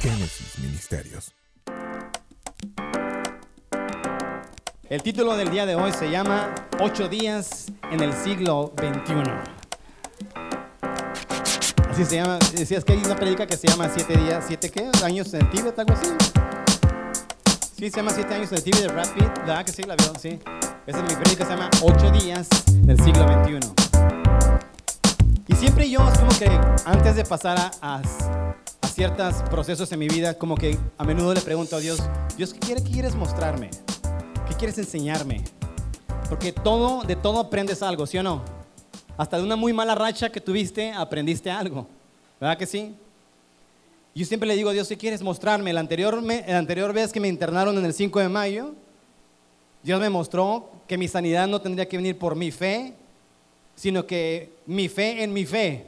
Génesis Ministerios. El título del día de hoy se llama Ocho días en el siglo XXI. Así se llama. Decías que hay una predica que se llama Siete días, siete qué? Años en Tíbet, algo así. Sí, se llama Siete años en Tíbet de Brad Pitt. ¿Verdad que sí? La vio, sí. Esa es mi predica, se llama Ocho días del siglo XXI. Y siempre yo, es como que antes de pasar a, a ciertos procesos en mi vida, como que a menudo le pregunto a Dios, Dios, ¿qué, quiere, qué quieres mostrarme? ¿Qué quieres enseñarme? Porque todo, de todo aprendes algo, ¿sí o no? Hasta de una muy mala racha que tuviste, aprendiste algo. ¿Verdad que sí? Yo siempre le digo a Dios, ¿qué quieres mostrarme? La anterior, me- la anterior vez que me internaron en el 5 de mayo, Dios me mostró que mi sanidad no tendría que venir por mi fe, sino que mi fe en mi fe,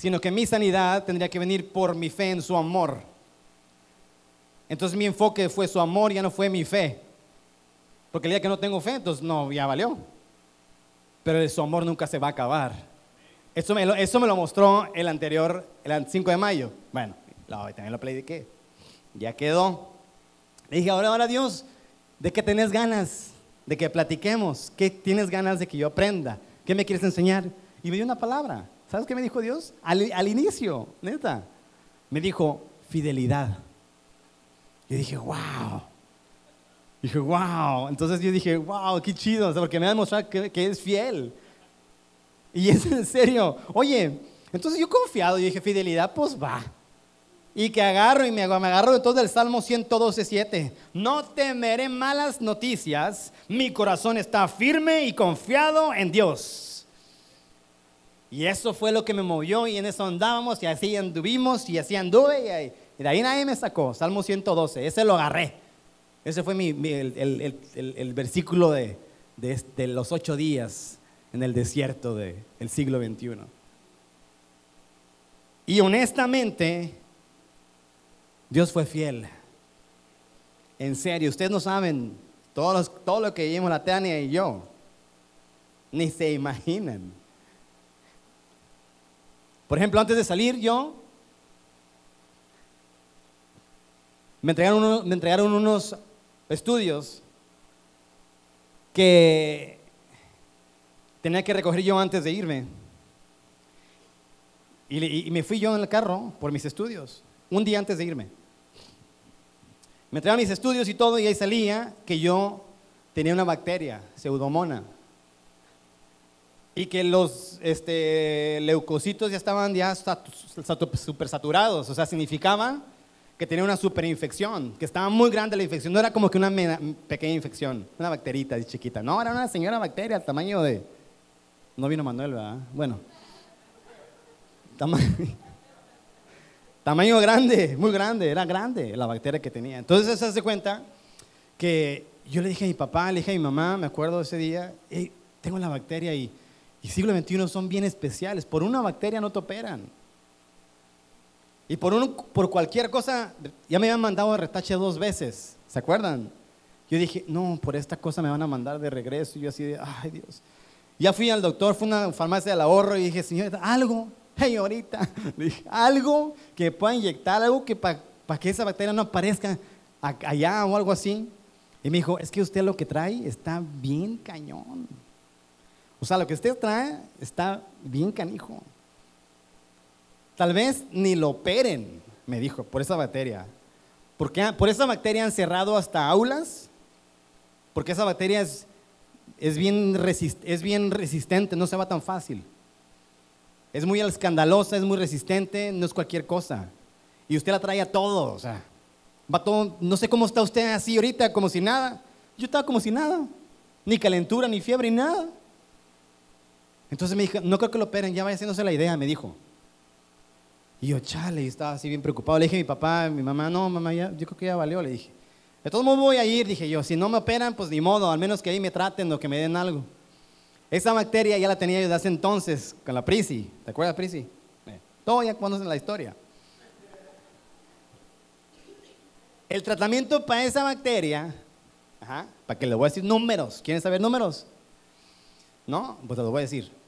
sino que mi sanidad tendría que venir por mi fe en su amor. Entonces mi enfoque fue su amor, ya no fue mi fe. Porque el día que no tengo fe, entonces no, ya valió. Pero su amor nunca se va a acabar. Eso me lo, eso me lo mostró el anterior, el 5 de mayo. Bueno, también lo prediqué. Ya quedó. Le dije, ahora, ahora Dios, ¿de qué tenés ganas? De que platiquemos. ¿Qué tienes ganas de que yo aprenda? ¿Qué me quieres enseñar? Y me dio una palabra. ¿Sabes qué me dijo Dios? Al, al inicio, neta. Me dijo, fidelidad. Yo dije, wow. Dije, wow. Entonces yo dije, wow, qué chido. o sea, porque me va a demostrar que, que es fiel. Y es en serio. Oye, entonces yo confiado, yo dije, fidelidad, pues va. Y que agarro y me, me agarro de todo el Salmo 112.7. No temeré malas noticias, mi corazón está firme y confiado en Dios. Y eso fue lo que me movió y en eso andábamos y así anduvimos y así anduve y, de ahí nadie me sacó. Salmo 112, ese lo agarré. Ese fue mi, el, el- el- versículo de, de de los ocho días en el desierto del siglo XXI. Y honestamente, Dios fue fiel. En serio, ustedes no saben todo, los- todo lo que vimos la Tania y yo. Ni se imaginan. Por ejemplo, antes de salir yo, me entregaron, unos estudios que tenía que recoger yo antes de irme. Y, y me fui yo en el carro por mis estudios, un día antes de irme. Me entregaron mis estudios y todo, y ahí salía que yo tenía una bacteria, pseudomona. Y que los este, leucocitos ya estaban ya super saturados, o sea, significaba que tenía una superinfección, que estaba muy grande la infección, no era como que una pequeña infección, una bacterita chiquita, no, era una señora bacteria al tamaño de... No vino Manuel, ¿verdad? Bueno, tamaño, grande, muy grande, era grande la bacteria que tenía. Entonces se hace cuenta que yo le dije a mi papá, le dije a mi mamá, me acuerdo ese día, "Ey, tengo la bacteria y, y siglo XXI son bien especiales, por una bacteria no te operan. Y por, un- por cualquier cosa, ya me habían mandado de retache dos veces, ¿se acuerdan? Yo dije, no, por esta cosa me van a mandar de regreso. Y yo así de, ay Dios. Ya fui al doctor, fue a una farmacia del ahorro y dije, señorita, algo, señorita, dije, algo que pueda inyectar, algo que para que esa bacteria no aparezca allá o algo así. Y me dijo, es que usted lo que trae está bien cañón. O sea, lo que usted trae está bien canijo. Tal vez ni lo operen, me dijo, por esa bacteria. Porque por esa bacteria han cerrado hasta aulas, porque esa bacteria es, es, bien resist- es bien resistente, no se va tan fácil. Es muy escandalosa, es muy resistente, no es cualquier cosa. Y usted la trae a todo, o sea, va todo, no sé cómo está usted así ahorita, como si nada. Yo estaba como si nada, ni calentura, ni fiebre, ni nada. Entonces me dijo, no creo que lo operen, ya vaya haciéndose la idea, me dijo. Y yo, chale, y estaba así bien preocupado. Le dije a mi papá, a mi mamá, no, mamá, ya, yo creo que ya valió, le dije. De todos modos voy a ir, dije yo, si no me operan, pues ni modo, al menos que ahí me traten o que me den algo. Esa bacteria ya la tenía yo desde hace entonces, con la Prisi. ¿Te acuerdas, Prisi? Eh, todo ya conocen la historia. El tratamiento para esa bacteria, ajá, para que le voy a decir números. ¿Quieren saber números? ¿No? Pues te lo voy a decir.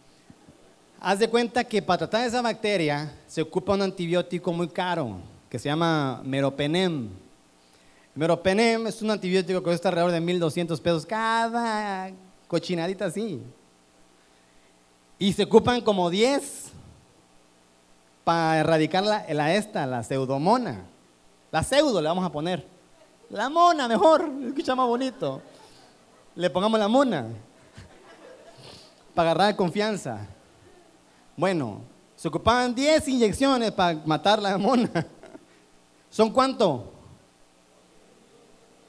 Haz de cuenta que para tratar esa bacteria se ocupa un antibiótico muy caro, que se llama Meropenem. Meropenem es un antibiótico que cuesta alrededor de 1.200 pesos cada cochinadita así. Y se ocupan como 10 para erradicar la, esta, la pseudomona. La pseudo le vamos a poner. La mona mejor, escucha más bonito. Le pongamos la mona. Para agarrar confianza. Bueno, se ocupaban 10 inyecciones para matar la mona. ¿Son cuánto?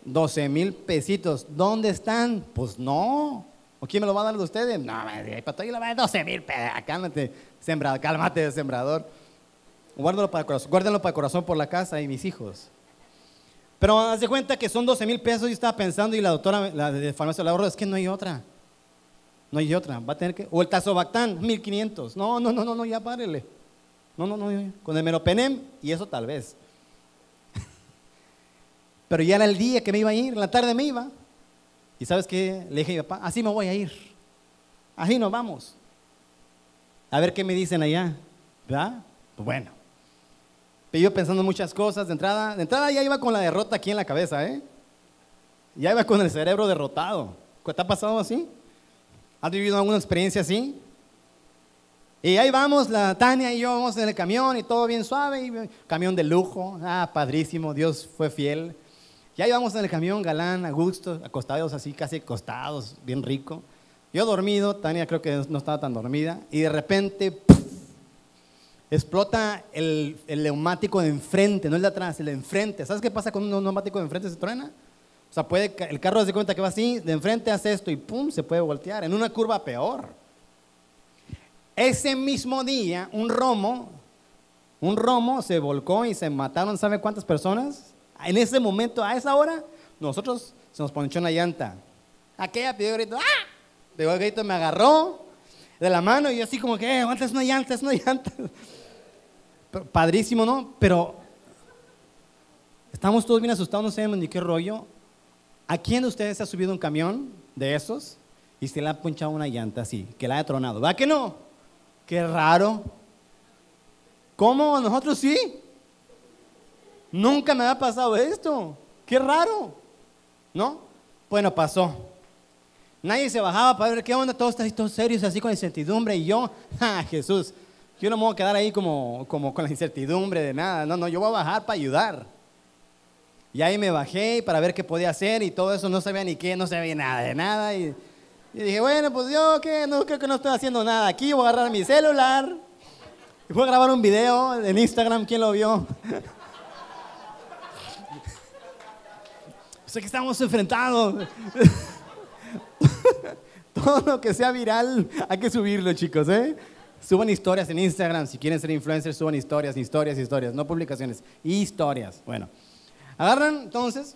12 mil pesitos. ¿Dónde están? Pues no. ¿O quién me lo va a dar de ustedes? No, para todo la 12 mil pesos. Cálmate, sembrador, cálmate, sembrador. Guárdalo para el corazón, guárdenlo para el corazón por la casa y mis hijos. Pero haz de cuenta que son 12 mil pesos. Yo estaba pensando y la doctora la de farmacia la es que no hay otra. No hay otra. Va a tener que. O el Tazobactán, 1500. No, no, no, no, no, ya párele. No, no, no. Con el Meropenem y eso tal vez. Pero ya era el día que me iba a ir, en la tarde me iba. Y sabes qué? Le dije a mi papá, así me voy a ir. Así nos vamos. A ver qué me dicen allá. ¿Verdad? Pues bueno. Pero yo pensando muchas cosas. De entrada, de entrada ya iba con la derrota aquí en la cabeza, ¿eh? Ya iba con el cerebro derrotado. ¿Te ha pasado así? ¿Has vivido alguna experiencia así? Y ahí vamos, la Tania y yo vamos en el camión y todo bien suave, y camión de lujo, ah, padrísimo, Dios fue fiel. Ya íbamos en el camión, galán, a gusto, acostados así, casi acostados, bien rico. Yo dormido, Tania creo que no estaba tan dormida, y de repente explota el, neumático de enfrente, no el de atrás, el de enfrente. ¿Sabes qué pasa con un neumático de enfrente? Se truena. O sea, puede, el carro se cuenta que va así, de enfrente hace esto y pum, se puede voltear. En una curva peor. Ese mismo día, un romo, un romo se volcó y se mataron, ¿sabe cuántas personas? En ese momento, a esa hora, nosotros se nos ponchó una llanta. Aquella pidió grito, ¡ah! Pegó el grito, me agarró de la mano y yo así como que, eh, es una llanta, es una llanta. padrísimo, ¿no? Pero estamos todos bien asustados, no sabemos ni qué rollo. ¿A quién de ustedes se ha subido un camión de esos y se le ha punchado una llanta así, que la ha tronado? ¿Va que no? Qué raro. ¿Cómo? ¿Nosotros sí? Nunca me ha pasado esto. Qué raro. ¿No? Bueno, pasó. Nadie se bajaba para ver qué onda, todos todos serios, así con incertidumbre. Y yo, ¡ah, Jesús! Yo no me voy a quedar ahí como, como con la incertidumbre de nada. No, no, yo voy a bajar para ayudar. Y ahí me bajé para ver qué podía hacer y todo eso no sabía ni qué, no sabía nada de nada. Y, dije, bueno, pues yo ¿qué? no creo que no estoy haciendo nada aquí, voy a agarrar mi celular y voy a grabar un video en Instagram, ¿quién lo vio? sé que estamos enfrentados. Todo lo que sea viral, hay que subirlo, chicos, ¿eh? Suban historias en Instagram, si quieren ser influencers, suban historias, historias, historias, no publicaciones, historias. Bueno, agarran entonces,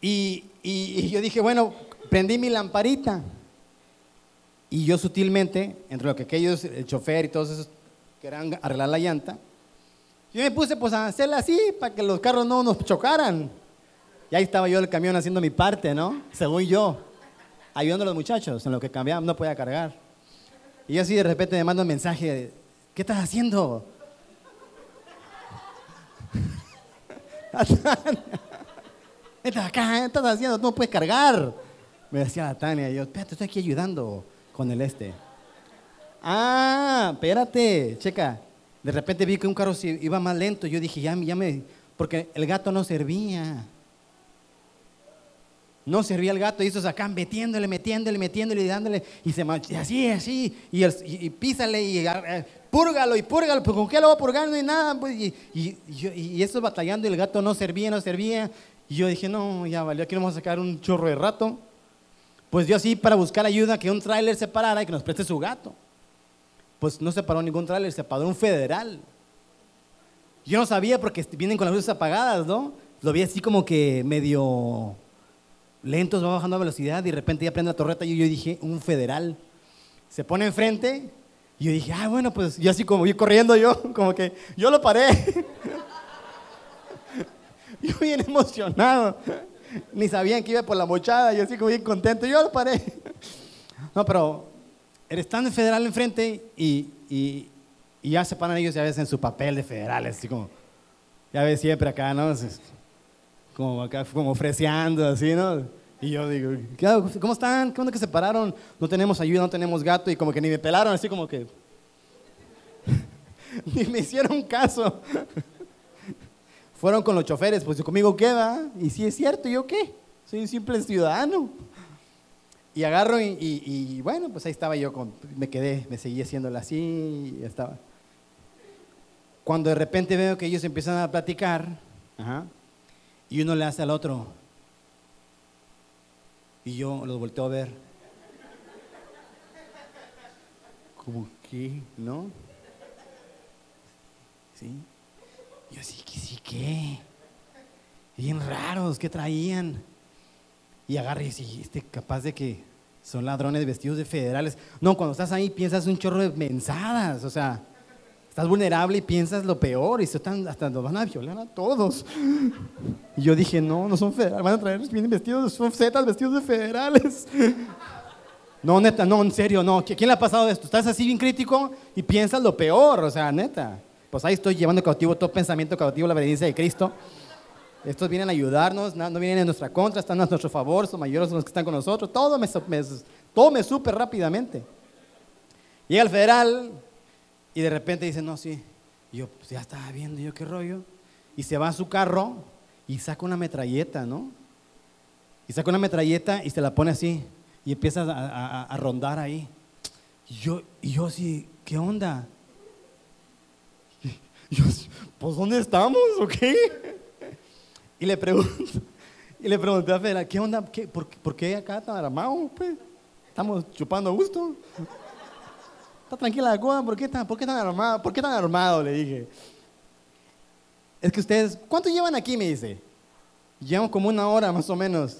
y, yo dije, bueno, prendí mi lamparita. Y yo sutilmente, entre lo que aquellos, el chofer y todos esos querían arreglar la llanta, yo me puse pues a hacerla así para que los carros no nos chocaran. Y ahí estaba yo el camión haciendo mi parte, ¿no? Según yo, ayudando a los muchachos en lo que cambiaban, no podía cargar. Y yo así de repente me mando un mensaje, ¿qué estás haciendo? estás acá, ¿qué estás haciendo? No puedes cargar. Me decía la Tania, yo, espérate, estoy aquí ayudando con el este. Ah, espérate, checa. De repente vi que un carro iba más lento. Yo dije, ya, ya me. Porque el gato no servía. No servía el gato y estos acá metiéndole, metiéndole, metiéndole y dándole. Y se y así, así. Y, y, písale y eh, púrgalo y púrgalo. Pues con qué lo va a purgar, no hay nada. Pues, y, y, eso batallando y el gato no servía, no servía. Y yo dije, no, ya valió, aquí vamos a sacar un chorro de rato. Pues yo así para buscar ayuda, que un tráiler se parara y que nos preste su gato. Pues no se paró ningún tráiler, se paró un federal. Yo no sabía porque vienen con las luces apagadas, ¿no? Lo vi así como que medio lentos, va bajando a velocidad y de repente ya prende la torreta y yo dije, un federal. Se pone enfrente y yo dije, ah, bueno, pues yo así como voy corriendo yo, como que yo lo paré. yo bien emocionado. Ni sabían que iba por la mochada, yo así como bien contento, yo lo paré. no, pero están en federal enfrente y, y, y ya se paran ellos ya veces en su papel de federales, así como, Ya ves, siempre acá, ¿no? Como acá, como freseando, así, ¿no? Y yo digo, ¿cómo están? ¿Qué onda que se pararon? No tenemos ayuda, no tenemos gato. Y como que ni me pelaron, así como que... ni me hicieron caso. Fueron con los choferes, pues conmigo qué va. Y si es cierto, ¿yo qué? Soy un simple ciudadano. Y agarro y, bueno, pues ahí estaba yo, con, me quedé, me seguí haciéndolo así y estaba. Cuando de repente veo que ellos empiezan a platicar, y uno le hace al otro, y yo los volteo a ver. Como que, ¿no? ¿Sí? Yo sí, que sí, ¿qué? Bien raros, ¿qué traían? Y agarré y dije, este capaz de que son ladrones vestidos de federales. No, cuando estás ahí piensas un chorro de mensadas, o sea, estás vulnerable y piensas lo peor y están, hasta nos van a violar a todos. Y yo dije, no, no son federales, van a traer, vienen vestidos, son zetas vestidos de federales. No, neta, no, en serio, no. ¿Quién le ha pasado esto? Estás así bien crítico y piensas lo peor, o sea, neta. Pues ahí estoy llevando cautivo todo pensamiento cautivo la obediencia de Cristo. Estos vienen a ayudarnos, no, vienen en nuestra contra, están a nuestro favor, son mayores los que están con nosotros. Todo me, me supe rápidamente. Llega el federal y de repente dice, no, sí. Y yo, pues ya estaba viendo, yo qué rollo. Y se va a su carro y saca una metralleta, ¿no? Y saca una metralleta y se la pone así. Y empieza a, rondar ahí. Y yo, y yo así, ¿qué onda? Y yo, pues ¿dónde estamos o qué? Y le pregunto, y le pregunté a Fela, ¿qué onda? por, qué acá tan armado? Pues? Estamos chupando a gusto. Está tranquila la cosa, ¿por qué tan, por qué tan armado? ¿Por qué tan armado? Le dije. Es que ustedes, ¿cuánto llevan aquí? Me dice. Llevan como una hora más o menos.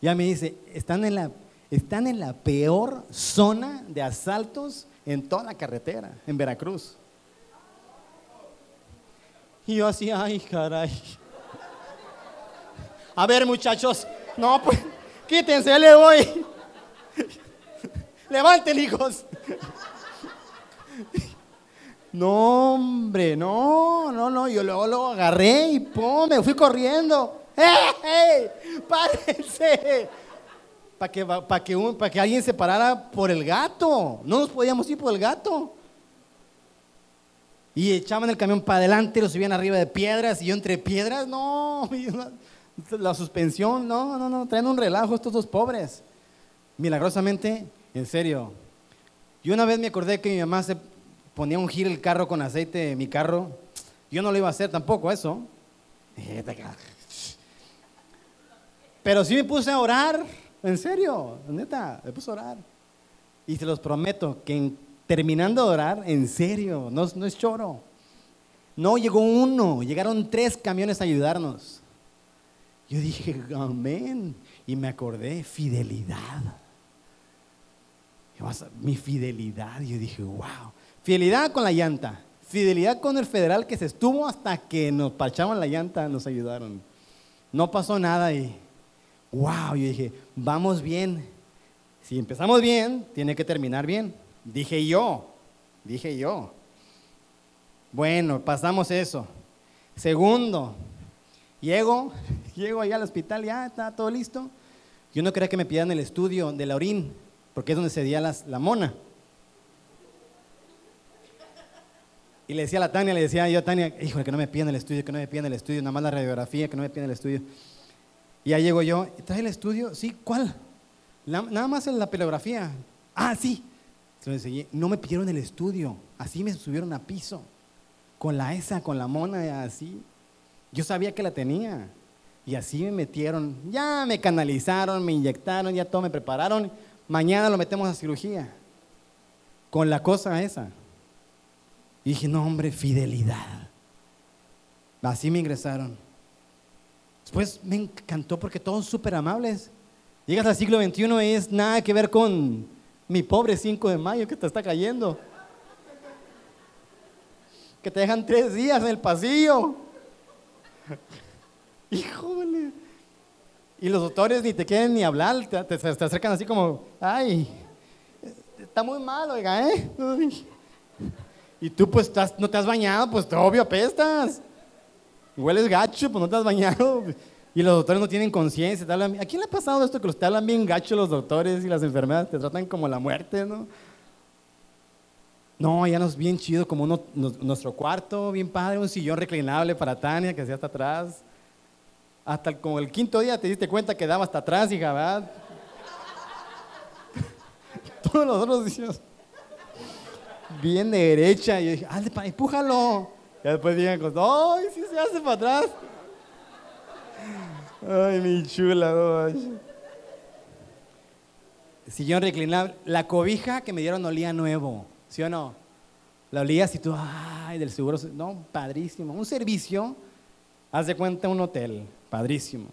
Ya me dice, están en la, están en la peor zona de asaltos en toda la carretera, en Veracruz. Y yo así, ay, caray. A ver, muchachos. No, pues, quítense, le voy. Levanten, hijos. No, hombre, no, no, no. Yo luego lo agarré y pum, me fui corriendo. ¡Eh, párense! Para que, que alguien se parara por el gato. No nos podíamos ir por el gato. Y echaban el camión para adelante, lo subían arriba de piedras y yo entre piedras, no, la suspensión, no, no, no, traen un relajo estos dos pobres. Milagrosamente, en serio. Yo una vez me acordé que mi mamá se ponía a ungir el carro con aceite, mi carro. Yo no lo iba a hacer tampoco eso. Pero sí me puse a orar, en serio, neta, me puse a orar. Y se los prometo que terminando de orar, en serio, no, no es choro. No llegó uno, llegaron tres camiones a ayudarnos. Yo dije, amén. Y me acordé, fidelidad. Mi fidelidad. Yo dije, wow. Fidelidad con la llanta. Fidelidad con el federal que se estuvo hasta que nos parchaban la llanta, nos ayudaron. No pasó nada y, wow, yo dije, vamos bien. Si empezamos bien, tiene que terminar bien. Dije yo, dije yo. Bueno, pasamos eso. Segundo, llego, Llego allá al hospital, ya está todo listo. Yo no quería que me pidan el estudio de la orín, porque es donde se día la mona. Y le decía a la Tania, le decía yo a Tania, híjole, que no me pidan el estudio, que no me pidan el estudio, nada más la radiografía, que no me pidan el estudio. Y ya llego yo, ¿trae el estudio? Sí, ¿cuál? nada más en la pelografía. Ah, sí. Se. No me pidieron el estudio, así me subieron a piso. Con la esa, con la mona, así. Yo sabía que la tenía. Y así me metieron, ya me canalizaron, me inyectaron, ya todo me prepararon. Mañana lo metemos a cirugía. Con la cosa esa. Y dije, no, hombre, fidelidad. Así me ingresaron. Después me encantó porque todos súper amables. Llegas al siglo XXI y es nada que ver con mi pobre 5 de mayo que te está cayendo. Que te dejan tres días en el pasillo. Híjole. Y los doctores ni te quieren ni hablar, te, te, acercan así como, ay, está muy mal, oiga, ¿eh? Y tú pues estás, no te has bañado, pues obvio apestas. Hueles gacho, pues no te has bañado. Y los doctores no tienen conciencia. ¿A quién le ha pasado esto que los te hablan bien gacho los doctores y las enfermedades? Te tratan como la muerte, ¿no? No, ya nos bien chido, como nuestro cuarto, bien padre, un sillón reclinable para Tania que hacía hasta atrás. Hasta como el quinto día te diste cuenta que daba hasta atrás, hija, ¿verdad? Todos los otros días. Bien derecha. Y yo dije, empújalo. Y después digan, ¡ay, sí se hace para atrás! Ay, mi chula. Sillón reclinable. La cobija que me dieron olía nuevo. ¿Sí o no? La olías y tú, ay, del seguro. No, padrísimo. Un servicio, haz de cuenta un hotel. Padrísimo.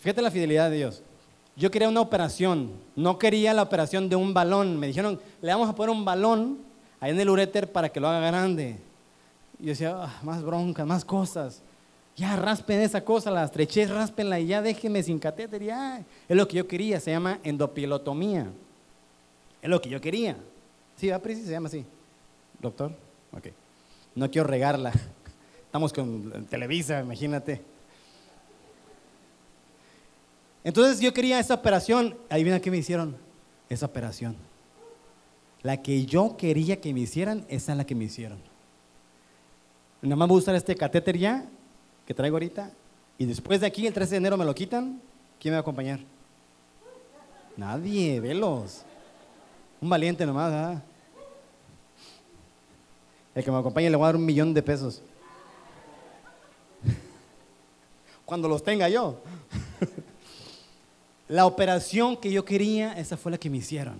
Fíjate la fidelidad de Dios. Yo quería una operación, no quería la operación de un balón. Me dijeron, le vamos a poner un balón ahí en el uréter para que lo haga grande. Y yo decía, ah, más bronca, más cosas. Ya raspen esa cosa, la estrechez, raspenla y ya déjenme sin catéter. Es lo que yo quería, se llama endopilotomía. Es lo que yo quería. Sí, va, se llama así. Doctor, ok. No quiero regarla. Estamos con Televisa, imagínate. Entonces yo quería esa operación. Ahí viene qué me hicieron. Esa operación. La que yo quería que me hicieran, esa es la que me hicieron. Nada más voy a usar este catéter ya, que traigo ahorita. Y después de aquí, el 13 de enero, me lo quitan. ¿Quién me va a acompañar? Nadie, velos. Un valiente nomás, ¿ah? El que me acompañe le voy a dar un millón de pesos. Cuando los tenga yo. La operación que yo quería, esa fue la que me hicieron.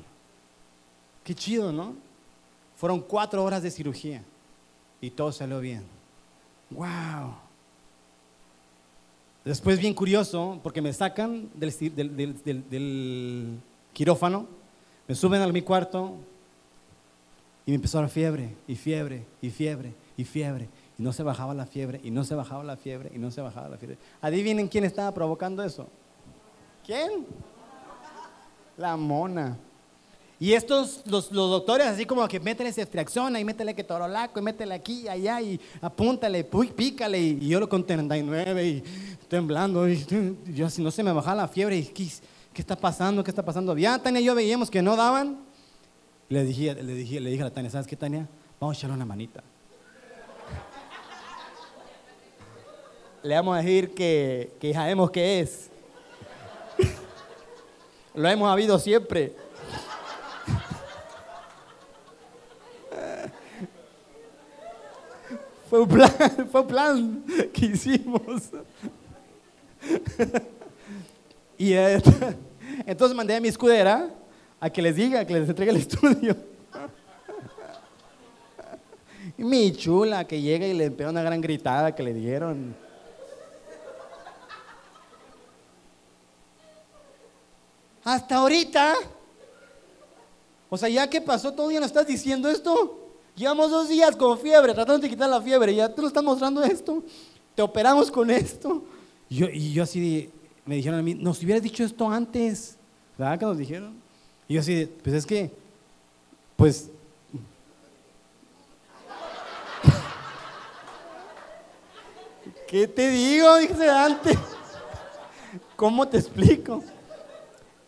Qué chido, ¿no? Fueron cuatro horas de cirugía y todo salió bien. ¡Wow! Después, bien curioso, porque me sacan del, quirófano me suben a mi cuarto y me empezó la fiebre, y fiebre, y fiebre, y fiebre. Y no se bajaba la fiebre, y no se bajaba la fiebre, y no se bajaba la fiebre. Adivinen quién estaba provocando eso. ¿Quién? La mona. Y estos, los, doctores, así como que métele ceftriaxona y métele que torolaco y métele aquí allá y apúntale, pícale. Y, yo lo con 39 y temblando. Y, yo así no se me bajaba la fiebre. Y, ¿Qué está pasando? ¿Qué está pasando? Ya Tania y yo veíamos que no daban. Le dije, le dije, le dije a la Tania, ¿sabes qué, Tania? Vamos a echarle una manita. le vamos a decir que, que sabemos qué es. Lo hemos habido siempre. fue un plan, fue un plan que hicimos. y entonces mandé a mi escudera a que les diga, que les entregue el estudio. Mi chula que llega y le pega una gran gritada que le dieron. Hasta ahorita. O sea, ya que pasó todo día no estás diciendo esto. Llevamos dos días con fiebre, tratando de quitar la fiebre. Ya te lo estás mostrando esto. Te operamos con esto. Yo, y yo así, me dijeron a mí, nos hubieras dicho esto antes, ¿verdad que nos dijeron? Y yo así, pues es que, pues... ¿Qué te digo? Dije antes. ¿Cómo te explico?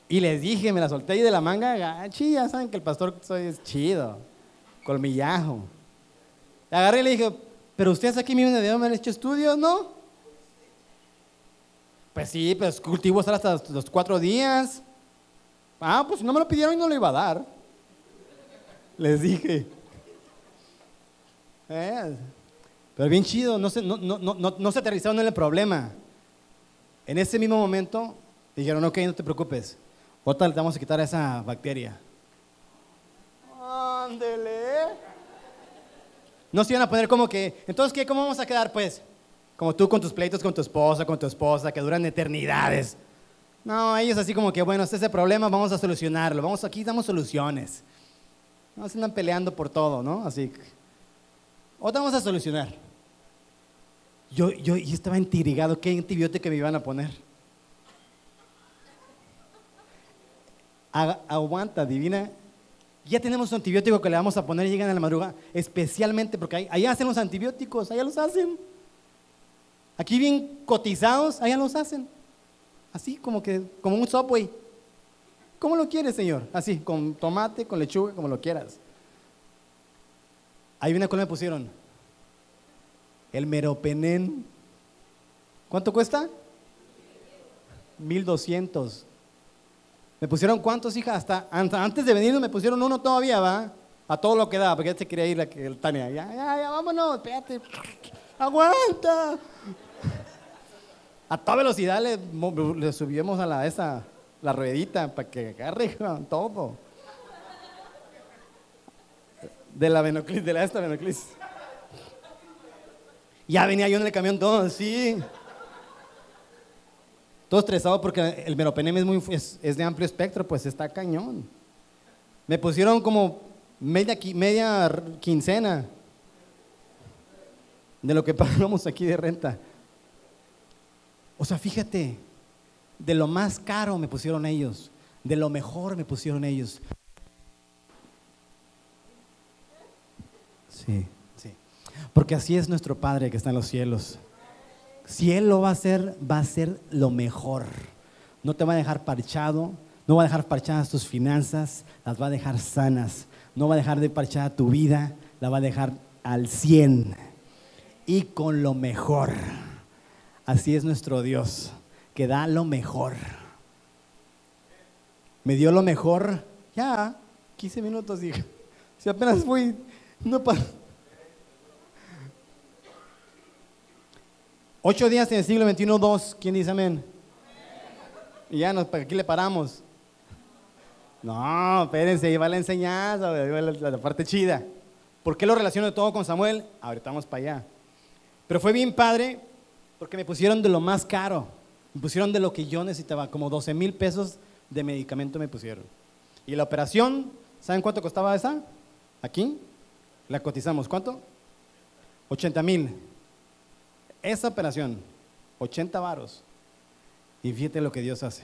Y les dije, me la solté ahí de la manga, gachi, ya saben que el pastor soy es chido, colmillajo. agarré y le dije, pero ustedes aquí mismo debieron haber hecho estudios, ¿no? Pues sí, pues cultivo hasta los cuatro días. Ah, pues no me lo pidieron y no lo iba a dar. Les dije. Eh, pero bien chido, no se, no, no, no, no se aterrizaron en el problema. En ese mismo momento dijeron, ok, no te preocupes, ahorita le vamos a quitar esa bacteria. Ándele. No se iban a poner como que, entonces, ¿qué? ¿Cómo vamos a quedar, pues? Como tú con tus pleitos con tu esposa, con tu esposa, que duran eternidades. No, ellos así como que, bueno, este es el problema, vamos a solucionarlo. Vamos aquí, damos soluciones. No se andan peleando por todo, ¿no? Así. Otra vamos a solucionar. Yo, yo, yo estaba intrigado, ¿qué antibiótico me iban a poner? Aguanta, divina. Ya tenemos un antibiótico que le vamos a poner y llegan a la madrugada, especialmente porque allá hacen los antibióticos, allá los hacen. Aquí bien cotizados, allá los hacen. Así como que, como un subway. ¿Cómo lo quieres, Señor? Así, con tomate, con lechuga, como lo quieras. Ahí viene cuál me pusieron. El meropenén. ¿Cuánto cuesta? 1200. ¿Me pusieron cuántos, hija? Hasta antes de venir me pusieron uno todavía, ¿va? A todo lo que da, porque ya se quería ir la, el Tania. Ya, ya, ya, vámonos, espérate. Aguanta. A toda velocidad le, le subimos a la, esa, la ruedita para que agarre todo. De la Venoclis, de la esta Venoclis. Ya venía yo en el camión todo así. Todo estresado porque el meropenem es, muy, es, de amplio espectro, pues está cañón. Me pusieron como media, media quincena de lo que pagamos aquí de renta. O sea, fíjate, de lo más caro me pusieron ellos, de lo mejor me pusieron ellos. Sí, sí. Porque así es nuestro Padre que está en los cielos. Si Él lo va a hacer, va a ser lo mejor. No te va a dejar parchado, no va a dejar parchadas tus finanzas, las va a dejar sanas. No va a dejar de parchada tu vida, la va a dejar al 100 y con lo mejor. Así es nuestro Dios, que da lo mejor. Me dio lo mejor, ya, 15 minutos dije. Si apenas fui, no para. Ocho días en el siglo XXI, dos. ¿Quién dice amén? Y ya nos, aquí le paramos. No, espérense, ahí va la enseñanza, la, la parte chida. ¿Por qué lo relaciono todo con Samuel? Ahorita vamos para allá. Pero fue bien padre porque me pusieron de lo más caro. Me pusieron de lo que yo necesitaba, como 12 mil pesos de medicamento me pusieron. Y la operación, ¿saben cuánto costaba esa? Aquí, la cotizamos. ¿Cuánto? 80 mil. Esa operación, 80 varos. Y fíjate lo que Dios hace.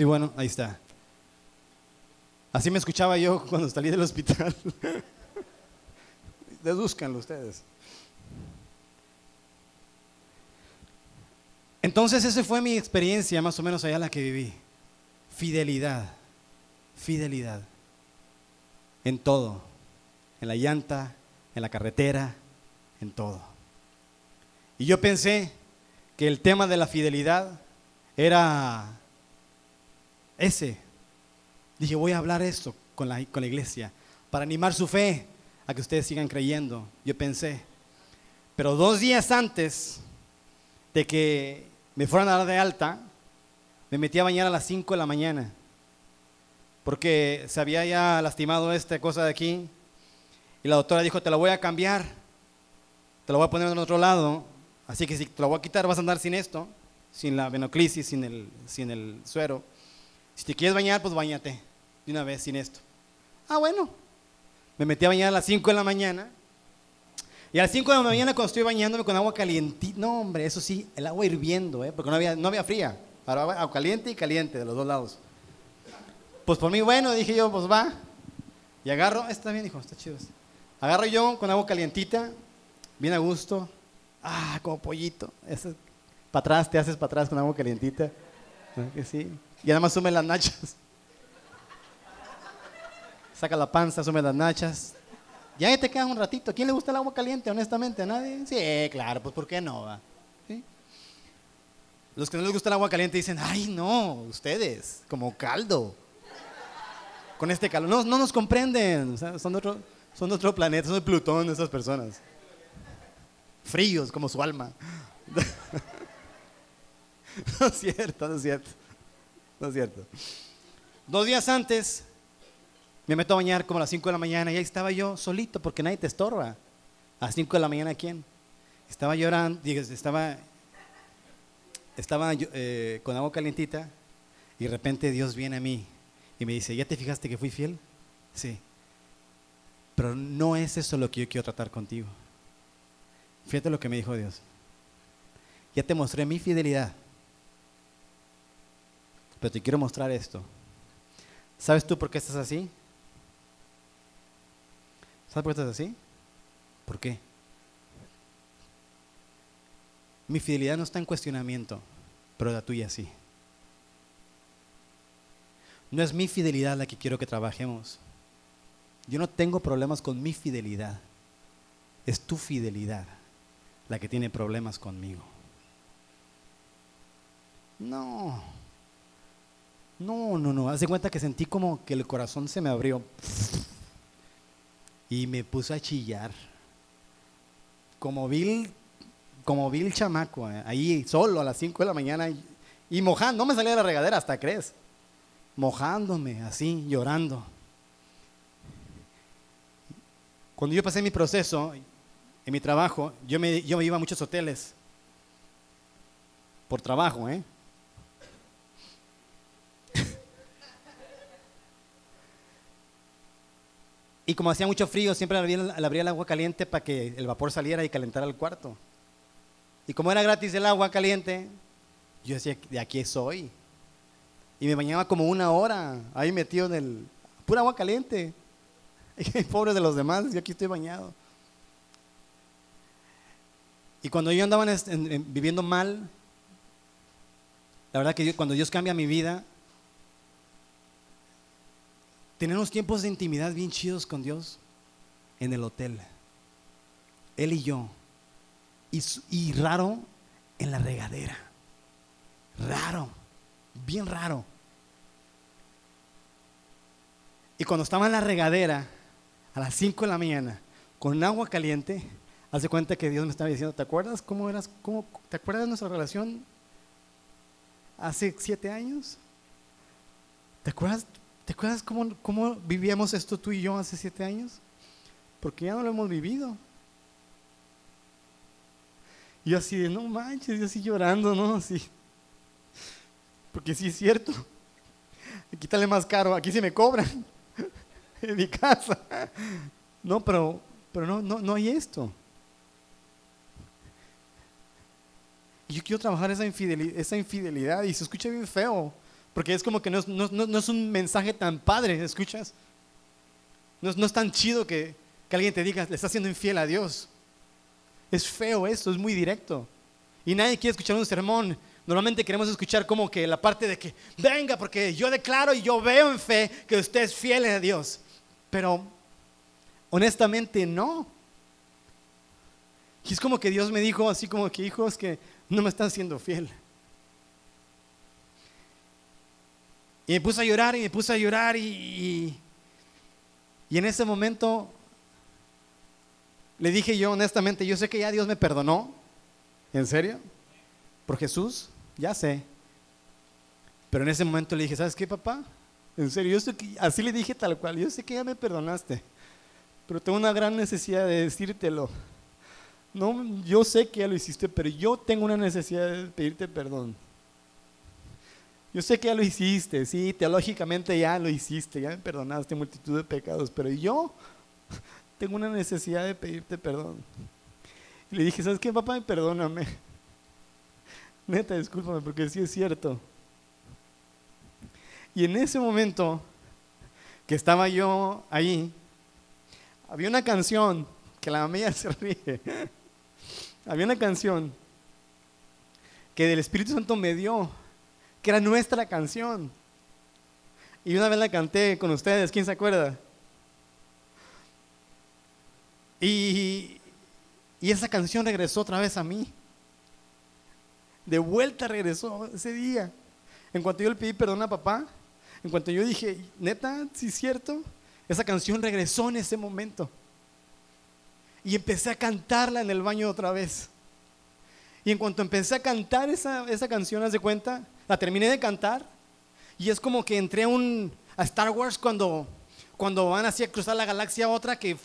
Sí, bueno, ahí está. Así me escuchaba yo cuando salí del hospital. Deduzcanlo ustedes. Entonces esa fue mi experiencia, más o menos allá la que viví. Fidelidad, fidelidad. En todo. En la llanta, en la carretera, en todo. Y yo pensé que el tema de la fidelidad era ese. Dije, voy a hablar esto con la, con la iglesia para animar su fe a que ustedes sigan creyendo. Yo pensé. Pero dos días antes de que me fueran a dar de alta, me metí a bañar a las 5 de la mañana. Porque se había ya lastimado esta cosa de aquí. Y la doctora dijo, te la voy a cambiar. Te la voy a poner en otro lado. Así que si te la voy a quitar, vas a andar sin esto. Sin la venoclisis, sin el, sin el suero. Si te quieres bañar, pues bañate de una vez sin esto. Ah, bueno. Me metí a bañar a las 5 de la mañana. Y a las 5 de la mañana cuando estoy bañándome con agua caliente, no hombre, eso sí, el agua hirviendo, ¿eh? porque no había, no había fría. agua caliente y caliente de los dos lados. Pues por mí, bueno, dije yo, pues va. Y agarro, está bien, dijo, está chido. Agarro yo con agua calientita, bien a gusto. Ah, como pollito. Para atrás, te haces para atrás con agua calientita. Que sí. Y nada más sume las nachas. Saca la panza, sume las nachas. Y ahí te quedas un ratito. ¿A quién le gusta el agua caliente, honestamente? ¿A nadie? Sí, claro, pues ¿por qué no? Los que no les gusta el agua caliente dicen, ay no, ustedes, como caldo. Con este calor. No, no nos comprenden. son, de otro, son otro planeta, son de Plutón esas personas. Fríos como su alma. no es cierto, no es cierto. No es cierto. Dos días antes me meto a bañar como a las 5 de la mañana y ahí estaba yo solito porque nadie te estorba. A las 5 de la mañana, ¿quién? Estaba llorando, estaba, estaba eh, con agua calientita y de repente Dios viene a mí y me dice, ¿ya te fijaste que fui fiel? Sí. Pero no es eso lo que yo quiero tratar contigo. Fíjate lo que me dijo Dios. Ya te mostré mi fidelidad. Pero te quiero mostrar esto. ¿Sabes tú por qué estás así? ¿Sabes por qué estás así? ¿Por qué? Mi fidelidad no está en cuestionamiento, pero la tuya sí. No es mi fidelidad la que quiero que trabajemos. Yo no tengo problemas con mi fidelidad. Es tu fidelidad la que tiene problemas conmigo. No. No, no, no. Haz de cuenta que sentí como que el corazón se me abrió. Y me puse a chillar. Como vil, como vil chamaco, eh, ahí solo a las 5 de la mañana y, mojando. No me salía de la regadera, hasta crees. Mojándome, así, llorando. Cuando yo pasé mi proceso, en mi trabajo, yo me, yo me iba a muchos hoteles. Por trabajo, ¿eh? Y como hacía mucho frío, siempre le abría, el agua caliente para que el vapor saliera y calentara el cuarto. Y como era gratis el agua caliente, yo decía, de aquí soy. Y me bañaba como una hora, ahí metido en el... pura agua caliente. Pobre de los demás, yo aquí estoy bañado. Y cuando yo andaba viviendo mal, la verdad que cuando Dios cambia mi vida, tener unos tiempos de intimidad bien chidos con Dios en el hotel. Él y yo. Y, raro en la regadera. Raro. Bien raro. Y cuando estaba en la regadera, a las 5 de la mañana, con agua caliente, hace cuenta que Dios me estaba diciendo, ¿te acuerdas cómo eras? Cómo, ¿Te acuerdas de nuestra relación hace siete años? ¿Te acuerdas ¿Te acuerdas cómo, vivíamos esto tú y yo hace siete años? Porque ya no lo hemos vivido. Y así de, no manches, yo así llorando, ¿no? Así. Porque sí es cierto. Aquí sale más caro, aquí sí me cobran. en mi casa. No, pero, pero no, no, no hay esto. Y yo quiero trabajar esa infidelidad, esa infidelidad y se escucha bien feo. Porque es como que no es, un mensaje tan padre, ¿escuchas? No, es tan chido que, alguien te diga, le está siendo infiel a Dios. Es feo esto, es muy directo. Y nadie quiere escuchar un sermón. Normalmente queremos escuchar como que la parte de que, venga, porque yo declaro y yo veo en fe que usted es fiel a Dios. Pero honestamente no. Y es como que Dios me dijo así como que, hijos, que no me están siendo fiel. Y me puse a llorar y me puse a llorar y, y, en ese momento le dije yo honestamente, yo sé que ya Dios me perdonó. ¿En serio? Por Jesús, ya sé. Pero en ese momento le dije, ¿sabes qué, papá? En serio, yo así le dije tal cual, yo sé que ya me perdonaste, pero tengo una gran necesidad de decírtelo. No, yo sé que ya lo hiciste, pero yo tengo una necesidad de pedirte perdón. Yo sé que ya lo hiciste, sí, teológicamente ya lo hiciste, ya me perdonaste multitud de pecados, pero yo tengo una necesidad de pedirte perdón. Y le dije, ¿sabes qué, papá? Perdóname. Neta, discúlpame, porque sí es cierto. Y en ese momento que estaba yo ahí, había una canción que la mía se ríe. había una canción que del Espíritu Santo me dio que era nuestra canción. Y una vez la canté con ustedes, ¿quién se acuerda? Y, y esa canción regresó otra vez a mí. De vuelta regresó ese día. En cuanto yo le pedí perdón a papá, en cuanto yo dije, neta, sí es cierto, esa canción regresó en ese momento. Y empecé a cantarla en el baño otra vez. Y en cuanto empecé a cantar esa, esa canción, haz de cuenta, la terminé de cantar y es como que entré a, un, a Star Wars cuando, cuando van así a cruzar la galaxia otra que,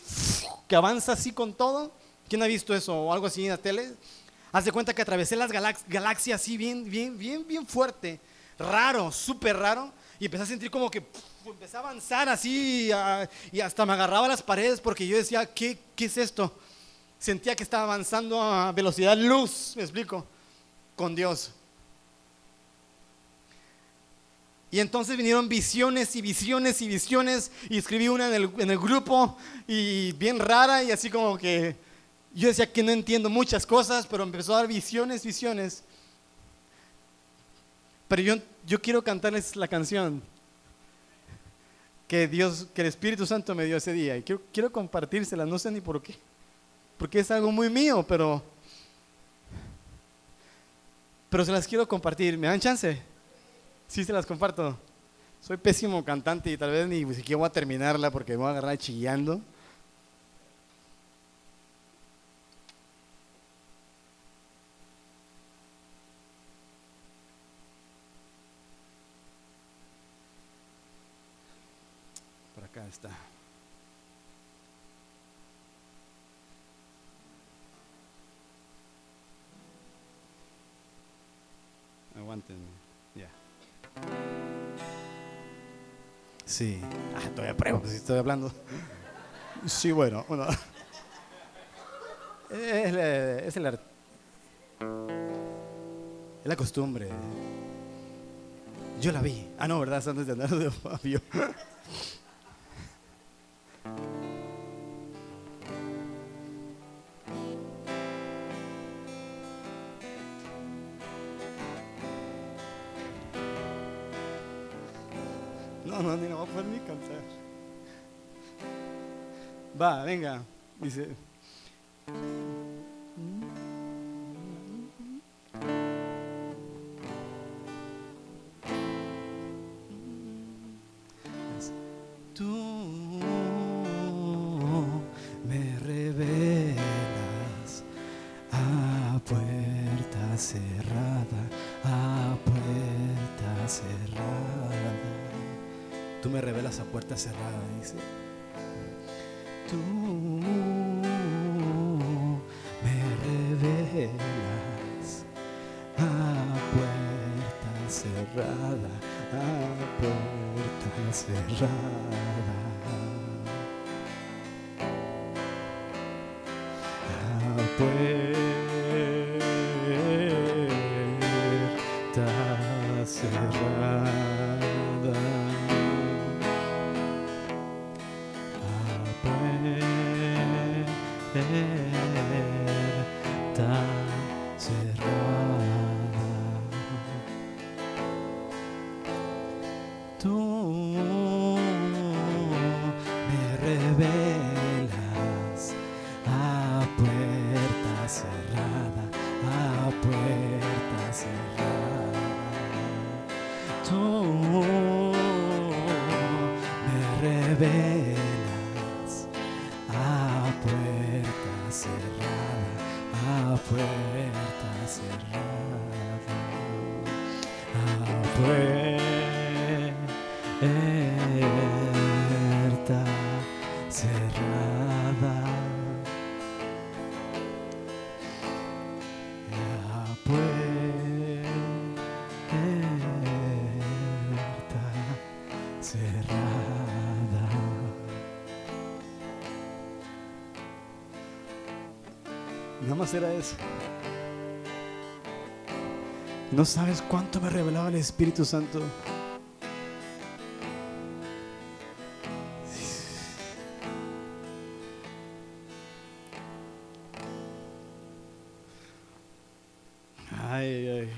que avanza así con todo. ¿Quién ha visto eso o algo así en la tele? Haz de cuenta que atravesé las galaxias así bien, bien, bien, bien fuerte, raro, súper raro, y empecé a sentir como que empecé a avanzar así y hasta me agarraba a las paredes porque yo decía, ¿qué, ¿qué es esto? Sentía que estaba avanzando a velocidad luz, me explico, con Dios. Y entonces vinieron visiones y visiones y visiones y escribí una en el, grupo y bien rara y así como que yo decía que no entiendo muchas cosas, pero empezó a dar visiones, visiones. Pero yo, yo quiero cantarles la canción que Dios, que el Espíritu Santo me dio ese día y quiero, quiero compartírsela, no sé ni por qué, porque es algo muy mío, pero, pero se las quiero compartir. ¿Me dan chance? Sí, se las comparto. Soy pésimo cantante y tal vez ni siquiera voy a terminarla porque me voy a agarrar chillando. Por acá está. Sí. Ah, todavía pruebo, pues si estoy hablando. Sí, bueno, bueno. Es, la, es, el, es la costumbre. Yo la vi. Ah, no, ¿verdad? Antes de andar de Fabio. Venga. Dice. Tú me revelas a puerta cerrada, a puerta cerrada. Tú me revelas a puerta cerrada, dice puerta cerrada. A puerta era eso. No sabes cuánto me revelaba el Espíritu Santo. Ay.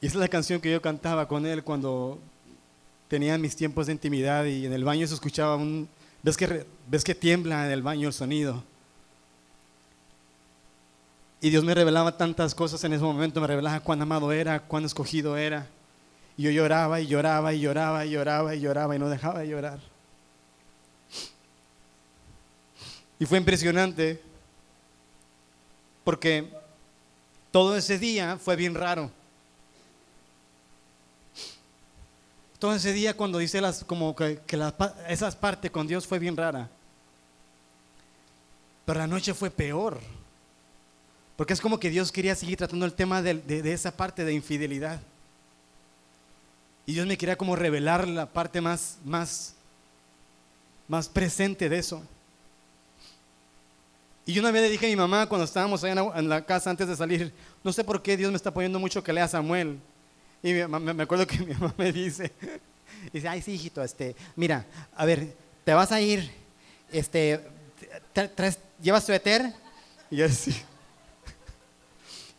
Y esa es la canción que yo cantaba con él cuando tenía mis tiempos de intimidad y en el baño se escuchaba un... ¿Ves que, ves que tiembla en el baño el sonido? Y Dios me revelaba tantas cosas en ese momento, me revelaba cuán amado era, cuán escogido era. Y yo lloraba y lloraba y lloraba y lloraba y lloraba y no dejaba de llorar. Y fue impresionante porque todo ese día fue bien raro. Todo ese día cuando hice las, como que, que las esas partes con Dios fue bien rara. Pero la noche fue peor. Porque es como que Dios quería seguir tratando el tema de, esa parte de infidelidad. Y Dios me quería como revelar la parte más, más, más presente de eso. Y yo una vez le dije a mi mamá cuando estábamos allá en la, casa antes de salir, no sé por qué Dios me está poniendo mucho que lea Samuel. Y mi mamá- me, acuerdo que mi mamá me dice, dice, ay sí, hijito, este, mira, a ver, te vas a ir, este, tra- traes- ¿llevas suéter? Y yo así,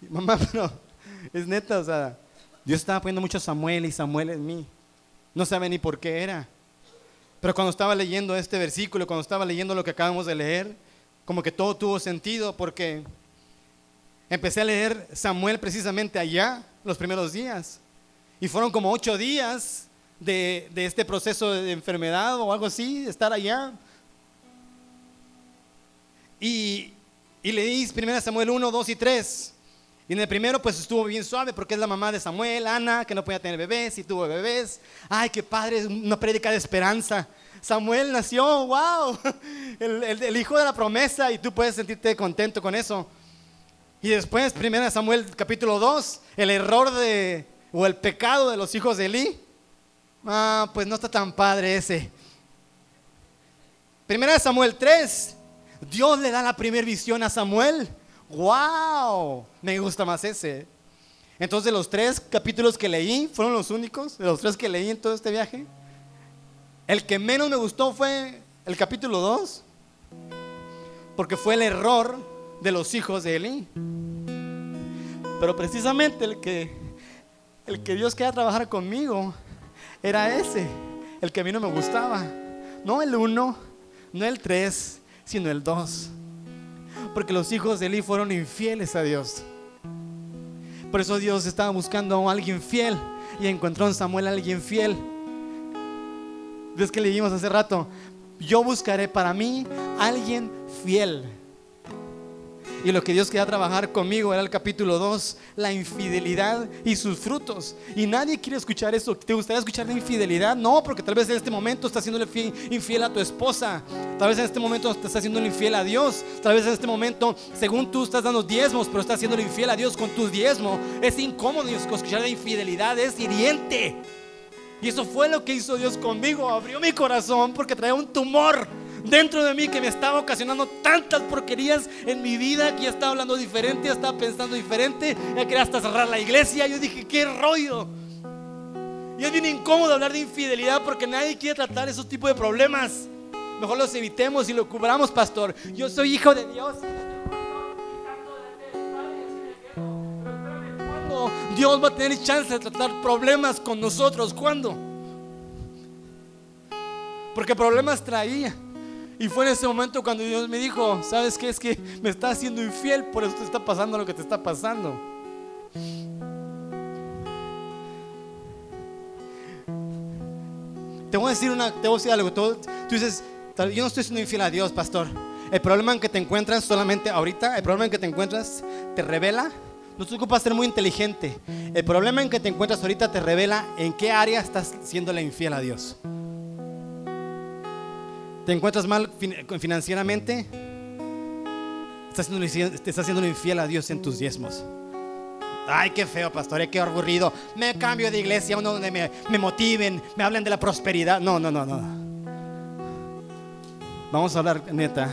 mamá, pero es neta, o sea, Dios estaba poniendo mucho Samuel y Samuel en mí. No sabe ni por qué era. Pero cuando estaba leyendo este versículo, cuando estaba leyendo lo que acabamos de leer, como que todo tuvo sentido porque empecé a leer Samuel precisamente allá, los primeros días. Y fueron como ocho días de, de este proceso de enfermedad o algo así, estar allá. Y, y leí 1 Samuel 1, 2 y 3. Y en el primero pues estuvo bien suave porque es la mamá de Samuel, Ana, que no podía tener bebés y tuvo bebés. Ay, qué padre, una prédica de esperanza. Samuel nació, wow, el, el- el hijo de la promesa y tú puedes sentirte contento con eso. Y después, 1 Samuel capítulo 2, el error de, o el pecado de los hijos de Eli. Ah, pues no está tan padre ese. 1 Samuel 3, Dios le da la primera visión a Samuel. ¡Wow! Me gusta más ese. Entonces, los tres capítulos que leí fueron los únicos, de los tres que leí en todo este viaje. El que menos me gustó fue el capítulo 2, porque fue el error de los hijos de Eli. Pero precisamente el que, el que Dios quería trabajar conmigo era ese, el que a mí no me gustaba. No el 1, no el 3, sino el 2. Porque los hijos de Eli fueron infieles a Dios. Por eso Dios estaba buscando a alguien fiel y encontró en Samuel a alguien fiel. Es que leímos hace rato, yo buscaré para mí alguien fiel. Y lo que Dios quería trabajar conmigo era el capítulo 2, la infidelidad y sus frutos. Y nadie quiere escuchar eso. ¿Te gustaría escuchar de infidelidad? No, porque tal vez en este momento estás fi- infiel a tu esposa. Tal vez en este momento te estás haciendo infiel a Dios. Tal vez en este momento, según tú estás dando diezmos, pero estás haciendo infiel a Dios con tus diezmos. Es incómodo escuchar de infidelidad, es hiriente. Y eso fue lo que hizo Dios conmigo. Abrió mi corazón porque traía un tumor dentro de mí que me estaba ocasionando tantas porquerías en mi vida que ya estaba hablando diferente, ya estaba pensando diferente, ya quería hasta cerrar la iglesia. Yo dije, qué rollo. Y es bien incómodo hablar de infidelidad porque nadie quiere tratar esos tipos de problemas. Mejor los evitemos y lo cubramos, pastor. Yo soy hijo de Dios. ¿Cuándo Dios va a tener chance de tratar problemas con nosotros? ¿Cuándo? Porque problemas traía. Y fue en ese momento cuando Dios me dijo, ¿sabes qué? Es que me está haciendo infiel, por eso te está pasando lo que te está pasando. Te voy a decir, una, te voy a decir algo. Tú, dices, "Tal- yo no estoy siendo infiel a Dios, pastor. El problema en que te encuentras solamente ahorita, el problema en que te encuentras te revela. No te ocupas ser muy inteligente. El problema en que te encuentras ahorita te revela en qué área estás siendo infiel a Dios. ¿Te encuentras mal fin- financieramente? Estás siendo, infiel a Dios en tus diezmos. Ay, qué feo, pastor, eh, qué aburrido. Me cambio de iglesia, uno donde me, me motiven, me hablen de la prosperidad. No, no, no, no. Vamos a hablar neta.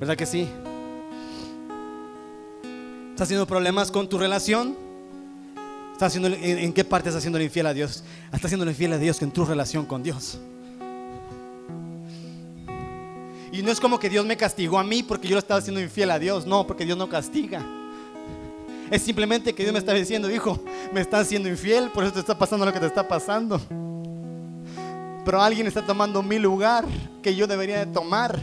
¿Verdad que sí? ¿Estás haciendo problemas con tu relación? ¿Estás haciendo, en, en qué parte estás haciendo infiel a Dios? Estás haciendo infiel a Dios en tu relación con Dios. Y no es como que Dios me castigó a mí porque yo lo estaba haciendo infiel a Dios. No, porque Dios no castiga. Es simplemente que Dios me está diciendo, hijo, me estás haciendo infiel, por eso te está pasando lo que te está pasando. Pero alguien está tomando mi lugar que yo debería de tomar.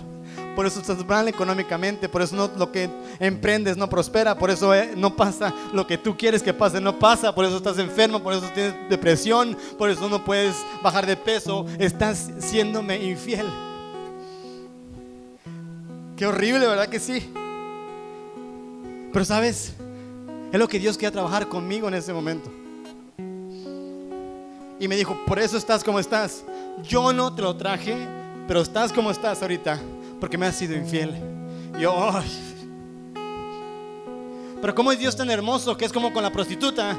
Por eso estás mal económicamente, por eso no, lo que emprendes no prospera, por eso eh, no pasa lo que tú quieres que pase, no pasa, por eso estás enfermo, por eso tienes depresión, por eso no puedes bajar de peso, estás siéndome infiel. Qué horrible, ¿verdad que sí? Pero sabes, es lo que Dios quiere trabajar conmigo en ese momento. Y me dijo, por eso estás como estás. Yo no te lo traje, pero estás como estás ahorita, porque me has sido infiel. Yo, pero como es Dios tan hermoso que es como con la prostituta,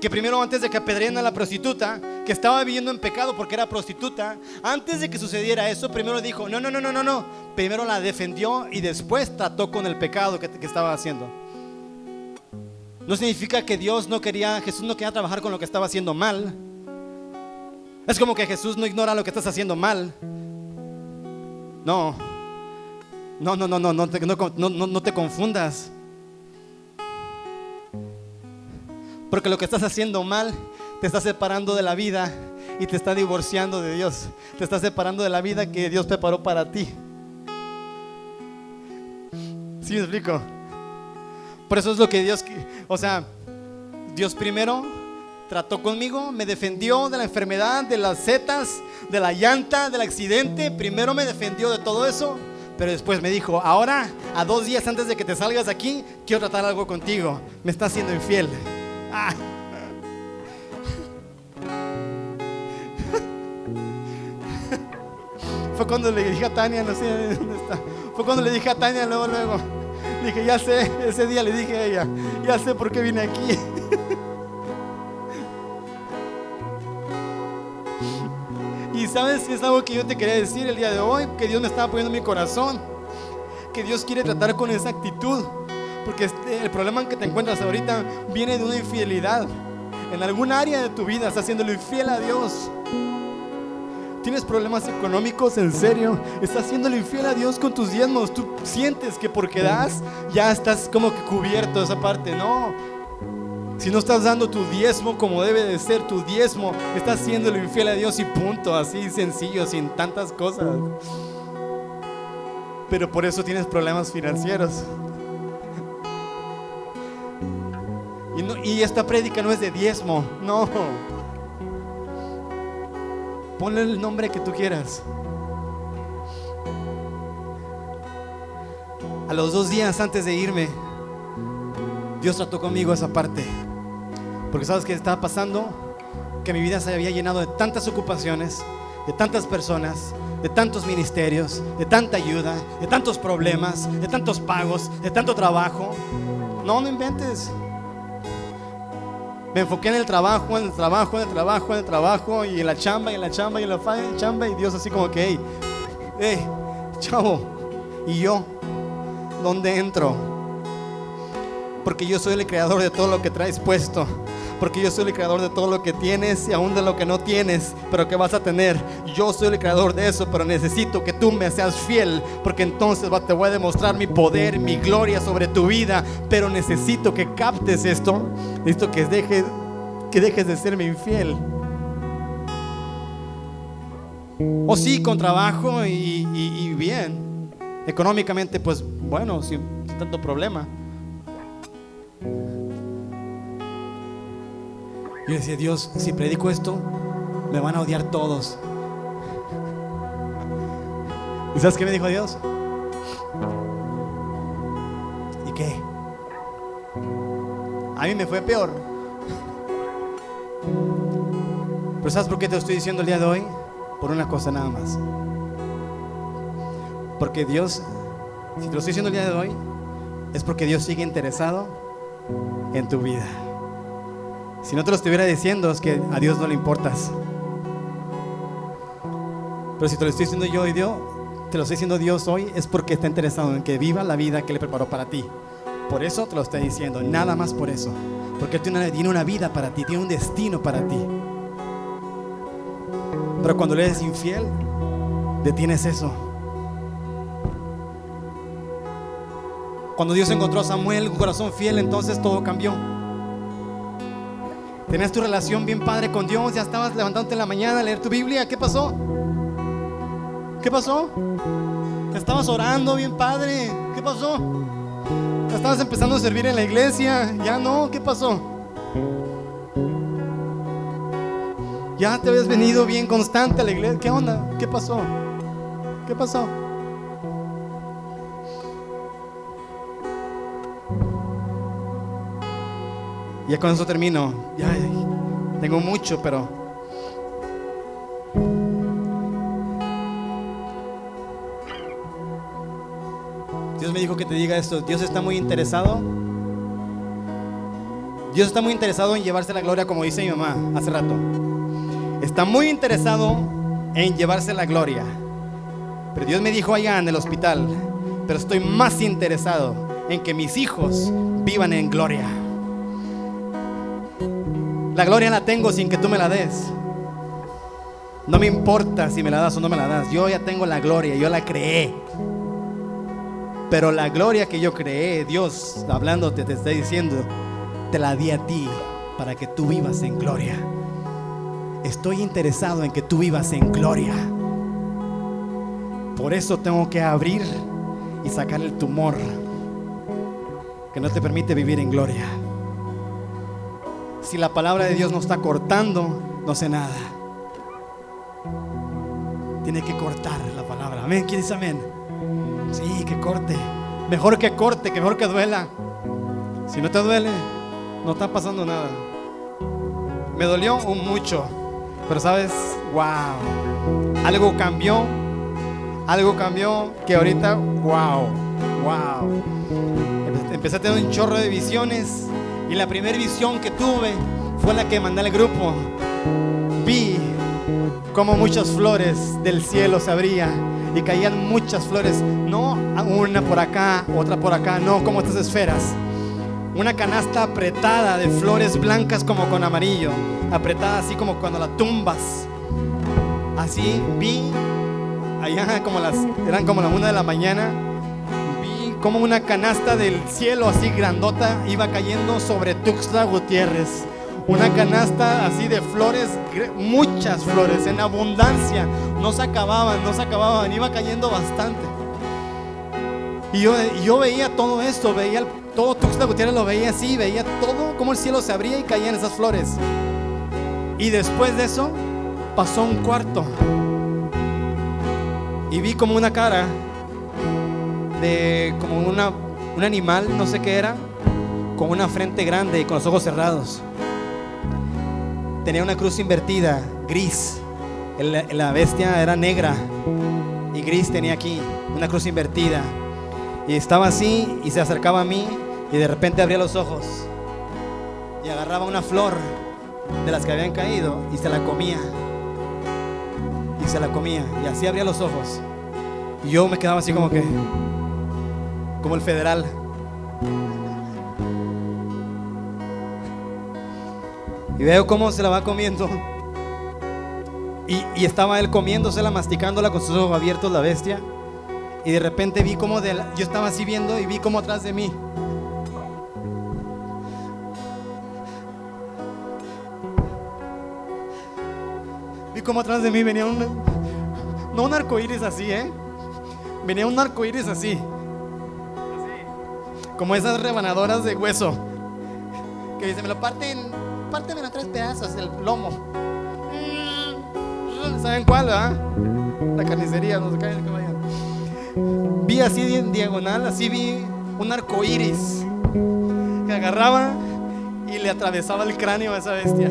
que primero antes de que apedreen a la prostituta, que estaba viviendo en pecado porque era prostituta, antes de que sucediera eso, primero dijo, no, no, no, no, no, no, primero la defendió y después trató con el pecado que, que estaba haciendo. No significa que Dios no quería, Jesús no quería trabajar con lo que estaba haciendo mal. Es como que Jesús no ignora lo que estás haciendo mal. No, no, no, no, no, no no, no, no te confundas. Porque lo que estás haciendo mal te está separando de la vida y te está divorciando de Dios. Te está separando de la vida que Dios preparó para ti. ¿Sí me explico? Por eso es lo que Dios, o sea, Dios primero trató conmigo, me defendió de la enfermedad, de las setas, de la llanta, del accidente. Primero me defendió de todo eso, pero después me dijo, ahora, a dos días antes de que te salgas aquí, quiero tratar algo contigo. Me estás siendo infiel. Ah. Fue cuando le dije a Tania, no sé dónde está. Fue cuando le dije a Tania luego, luego. Dije, ya sé, ese día le dije a ella, ya sé por qué vine aquí. Y sabes, es algo que yo te quería decir el día de hoy, que Dios me estaba poniendo en mi corazón, que Dios quiere tratar con esa actitud. Porque este, el problema en que te encuentras ahorita viene de una infidelidad. En algún área de tu vida estás siendo infiel a Dios. Tienes problemas económicos, en serio. Estás siendo infiel a Dios con tus diezmos. Tú sientes que porque das ya estás como que cubierto esa parte. No. Si no estás dando tu diezmo como debe de ser tu diezmo, estás siendo infiel a Dios y punto. Así sencillo, sin tantas cosas. Pero por eso tienes problemas financieros. Y, esta prédica no es de diezmo, no. Ponle el nombre que tú quieras. A los dos días antes de irme, Dios trató conmigo esa parte. Porque sabes qué estaba pasando? Que mi vida se había llenado de tantas ocupaciones, de tantas personas, de tantos ministerios, de tanta ayuda, de tantos problemas, de tantos pagos, de tanto trabajo. No, no inventes. Me enfoqué en el trabajo, en el trabajo, en el trabajo, en el trabajo, y en la chamba, y en la chamba, y en la chamba, y Dios así como que, hey, hey, chavo, ¿y yo? ¿Dónde entro? Porque yo soy el creador de todo lo que traes puesto. Porque yo soy el creador de todo lo que tienes y aún de lo que no tienes, pero que vas a tener. Yo soy el creador de eso, pero necesito que tú me seas fiel, porque entonces te voy a demostrar mi poder, mi gloria sobre tu vida. Pero necesito que captes esto. Necesito que dejes, que dejes de serme infiel. O sí, con trabajo y, y- y bien. Económicamente, pues bueno, sin tanto problema. Yo decía, Dios, si predico esto, me van a odiar todos. ¿Y sabes qué me dijo Dios? ¿Y qué? A mí me fue peor. Pero ¿sabes por qué te lo estoy diciendo el día de hoy? Por una cosa nada más. Porque Dios, si te lo estoy diciendo el día de hoy, es porque Dios sigue interesado en tu vida. Si no te lo estuviera diciendo, es que a Dios no le importas. Pero si te lo estoy diciendo yo hoy, Dios, te lo estoy diciendo Dios hoy, es porque está interesado en que viva la vida que le preparó para ti. Por eso te lo estoy diciendo, nada más por eso. Porque Él tiene una vida para ti, tiene un destino para ti. Pero cuando le eres infiel, detienes eso. Cuando Dios encontró a Samuel, un corazón fiel, entonces todo cambió. Tenías tu relación bien padre con Dios, ya estabas levantándote en la mañana a leer tu Biblia. ¿Qué pasó? ¿Qué pasó? Estabas orando bien padre. ¿Qué pasó? Estabas empezando a servir en la iglesia. Ya no, ¿qué pasó? Ya te habías venido bien constante a la iglesia. ¿Qué onda? ¿Qué pasó? ¿Qué pasó? Ya con eso termino. Eh, tengo mucho, pero. Dios me dijo que te diga esto. Dios está muy interesado. Dios está muy interesado en llevarse la gloria, como dice mi mamá hace rato. Está muy interesado en llevarse la gloria. Pero Dios me dijo allá en el hospital, pero estoy más interesado en que mis hijos vivan en gloria. La gloria la tengo sin que tú me la des. No me importa si me la das o no me la das. Yo ya tengo la gloria, yo la creé. Pero la gloria que yo creé, Dios hablándote, te está diciendo, te la di a ti para que tú vivas en gloria. Estoy interesado en que tú vivas en gloria. Por eso tengo que abrir y sacar el tumor que no te permite vivir en gloria. Si la palabra de Dios no está cortando, no sé nada. Tiene que cortar la palabra. Amén. ¿Quién dice amén? Sí, que corte. Mejor que corte, que mejor que duela. Si no te duele, no está pasando nada. Me dolió mucho. Pero sabes, wow. Algo cambió. Algo cambió que ahorita, wow. Wow. Empecé a tener un chorro de visiones. Y la primera visión que tuve fue la que mandé al grupo. Vi como muchas flores del cielo se abrían y caían muchas flores, no una por acá, otra por acá, no como estas esferas. Una canasta apretada de flores blancas como con amarillo, apretada así como cuando la tumbas. Así vi, allá como las, eran como la una de la mañana, como una canasta del cielo así grandota iba cayendo sobre Tuxtla Gutiérrez una canasta así de flores, muchas flores, en abundancia. No se acababan, no se acababan, iba cayendo bastante. Y yo, yo veía todo esto, veía todo Tuxtla Gutiérrez lo veía así, veía todo como el cielo se abría y caían esas flores. Y después de eso pasó un cuarto y vi como una cara de como una, un animal, no sé qué era, con una frente grande y con los ojos cerrados tenía una cruz invertida, gris. La bestia era negra y gris tenía aquí, una cruz invertida. Y estaba así y se acercaba a mí y de repente abría los ojos y agarraba una flor de las que habían caído y se la comía. Y se la comía y así abría los ojos. Y yo me quedaba así como que, como el federal. Y veo cómo se la va comiendo. Y, estaba él comiéndosela, masticándola con sus ojos abiertos, la bestia. Y de repente vi como de yo estaba así viendo y vi como atrás de mí. Vi como atrás de mí venía un. No un arco iris así, ¿eh? Venía un arco iris así. Como esas rebanadoras de hueso. Que dice, me lo parten párteme a tres pedazos el lomo. Mm, ¿Saben cuál, ah? La carnicería, no caen que vayan. Vi así en diagonal, así vi un arco iris que agarraba y le atravesaba el cráneo a esa bestia.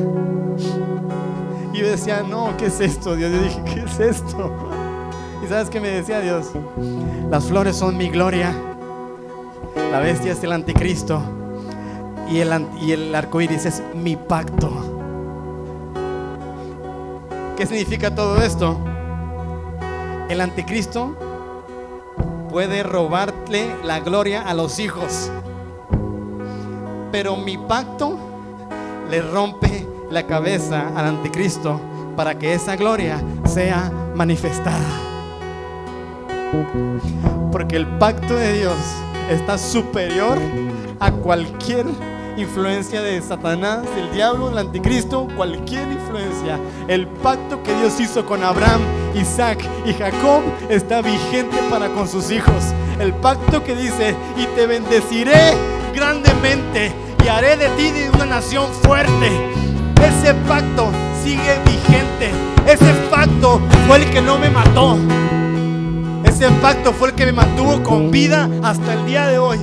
Y yo decía, no, ¿qué es esto, Dios? Yo dije, ¿qué es esto? ¿Y sabes qué me decía Dios? Las flores son mi gloria. La bestia es el anticristo y el, y el arco iris es mi pacto. ¿Qué significa todo esto? El anticristo puede robarle la gloria a los hijos, pero mi pacto le rompe la cabeza al anticristo para que esa gloria sea manifestada. Porque el pacto de Dios está superior a cualquier influencia de Satanás, el diablo, el anticristo, cualquier influencia. El pacto que Dios hizo con Abraham, Isaac y Jacob está vigente para con sus hijos. El pacto que dice, y te bendeciré grandemente y haré de ti una nación fuerte. Ese pacto sigue vigente. Ese pacto fue el que no me mató. Ese pacto fue el que me mantuvo con vida hasta el día de hoy.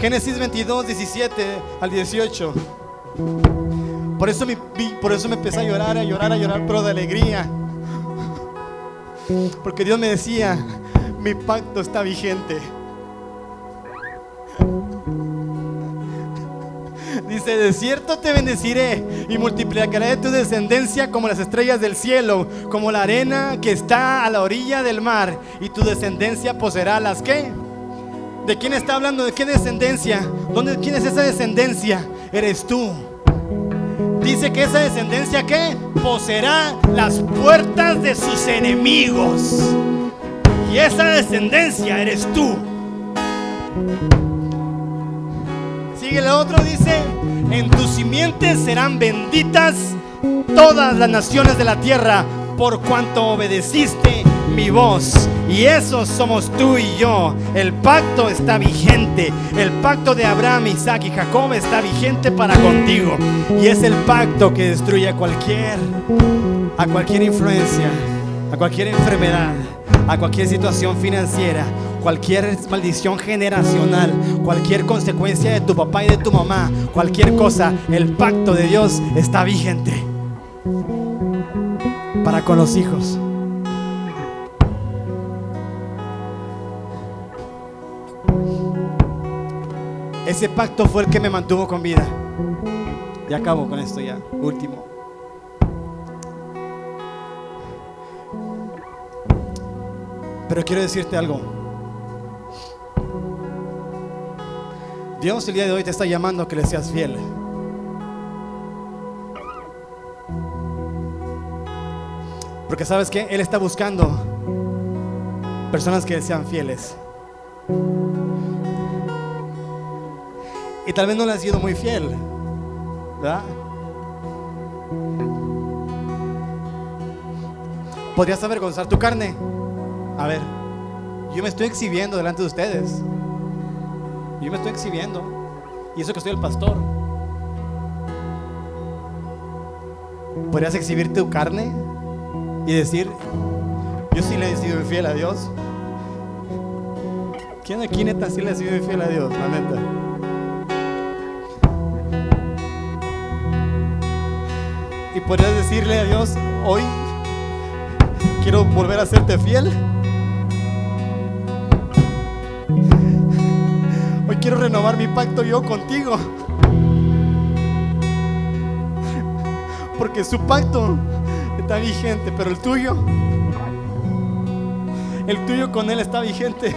Génesis 22, 17 al 18. Por eso, me, por eso me empecé a llorar, a llorar, a llorar, pero de alegría. Porque Dios me decía, mi pacto está vigente. Dice, de cierto te bendeciré y multiplicaré tu descendencia como las estrellas del cielo, como la arena que está a la orilla del mar, y tu descendencia poseerá las que. ¿De quién está hablando? ¿De qué descendencia? ¿Dónde, ¿Quién es esa descendencia? Eres tú. Dice que esa descendencia que poseerá las puertas de sus enemigos. Y esa descendencia eres tú. Sigue el otro, dice, en tus simientes serán benditas todas las naciones de la tierra por cuanto obedeciste mi voz. Y eso somos tú y yo. El pacto está vigente. El pacto de Abraham, Isaac y Jacob está vigente para contigo. Y es el pacto que destruye a cualquier, a cualquier influencia, a cualquier enfermedad, a cualquier situación financiera, cualquier maldición generacional, cualquier consecuencia de tu papá y de tu mamá, cualquier cosa, el pacto de Dios está vigente para con los hijos. Ese pacto fue el que me mantuvo con vida. Y acabo con esto ya, último. Pero quiero decirte algo. Dios el día de hoy te está llamando a que le seas fiel. Porque sabes que Él está buscando personas que sean fieles. Y tal vez no le has sido muy fiel. ¿Verdad? ¿Podrías avergonzar tu carne? A ver, yo me estoy exhibiendo delante de ustedes. Yo me estoy exhibiendo. Y eso que soy el pastor. ¿Podrías exhibir tu carne y decir, yo sí le he sido infiel a Dios? ¿Quién aquí neta sí le ha sido infiel a Dios? La. Y podrías decirle a Dios, hoy quiero volver a serte fiel. Quiero renovar mi pacto yo contigo. Porque su pacto está vigente, pero el tuyo, el tuyo con Él está vigente.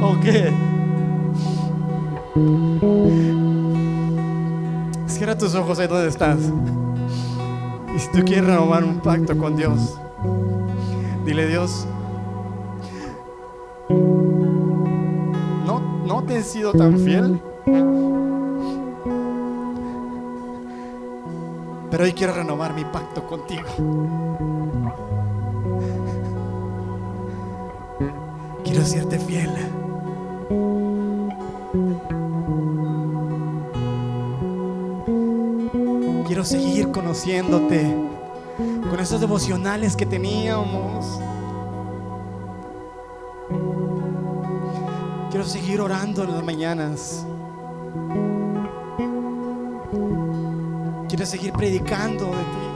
¿O qué? Cierra tus ojos ahí donde estás. Y si tú quieres renovar un pacto con Dios, dile Dios, sido tan fiel, pero hoy quiero renovar mi pacto contigo. Quiero serte fiel. Quiero seguir conociéndote con esos devocionales que teníamos. Quiero seguir orando en las mañanas. Quiero seguir predicando de ti.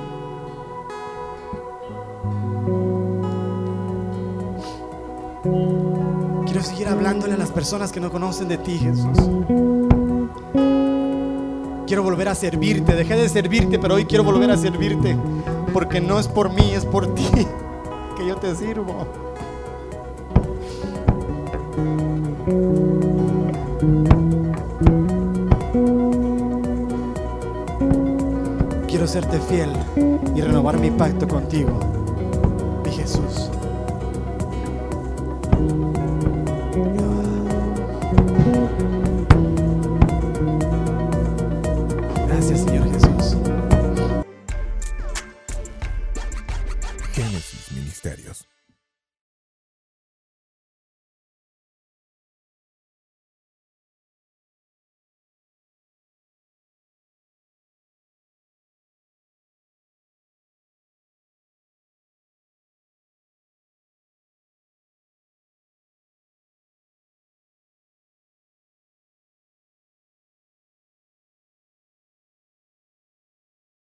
Quiero seguir hablándole a las personas que no conocen de ti, Jesús. Quiero volver a servirte. Dejé de servirte, pero hoy quiero volver a servirte. Porque no es por mí, es por ti que yo te sirvo. Serte fiel y renovar mi pacto contigo, mi Jesús.